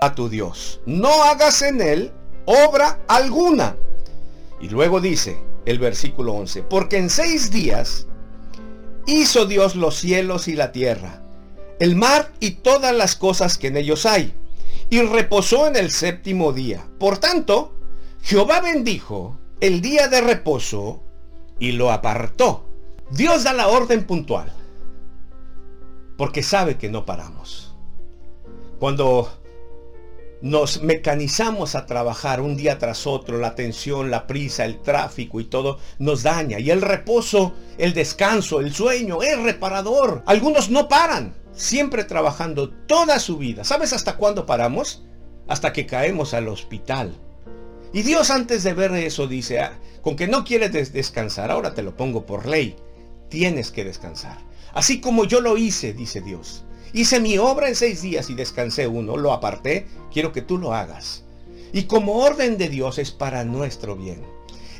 a tu Dios. No hagas en él obra alguna. Y luego dice el versículo 11, porque en seis días hizo Dios los cielos y la tierra, el mar y todas las cosas que en ellos hay, y reposó en el séptimo día. Por tanto, Jehová bendijo el día de reposo y lo apartó. Dios da la orden puntual, porque sabe que no paramos. Cuando nos mecanizamos a trabajar un día tras otro, la tensión, la prisa, el tráfico y todo nos daña. Y el reposo, el descanso, el sueño es reparador. Algunos no paran, siempre trabajando toda su vida. ¿Sabes hasta cuándo paramos? Hasta que caemos al hospital. Y Dios antes de ver eso dice, ah, con que no quieres descansar, ahora te lo pongo por ley, tienes que descansar. Así como yo lo hice, dice Dios. Hice mi obra en seis días y descansé uno, lo aparté, quiero que tú lo hagas. Y como orden de Dios es para nuestro bien.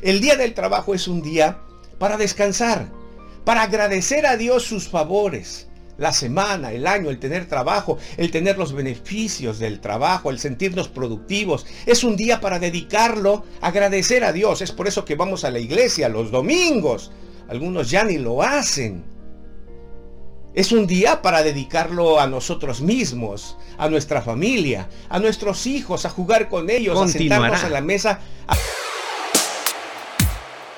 El día del trabajo es un día para descansar, para agradecer a Dios sus favores. La semana, el año, el tener trabajo, el tener los beneficios del trabajo, el sentirnos productivos. Es un día para dedicarlo, agradecer a Dios. Es por eso que vamos a la iglesia los domingos. Algunos ya ni lo hacen. Es un día para dedicarlo a nosotros mismos, a nuestra familia, a nuestros hijos, a jugar con ellos, a sentarnos a la mesa. A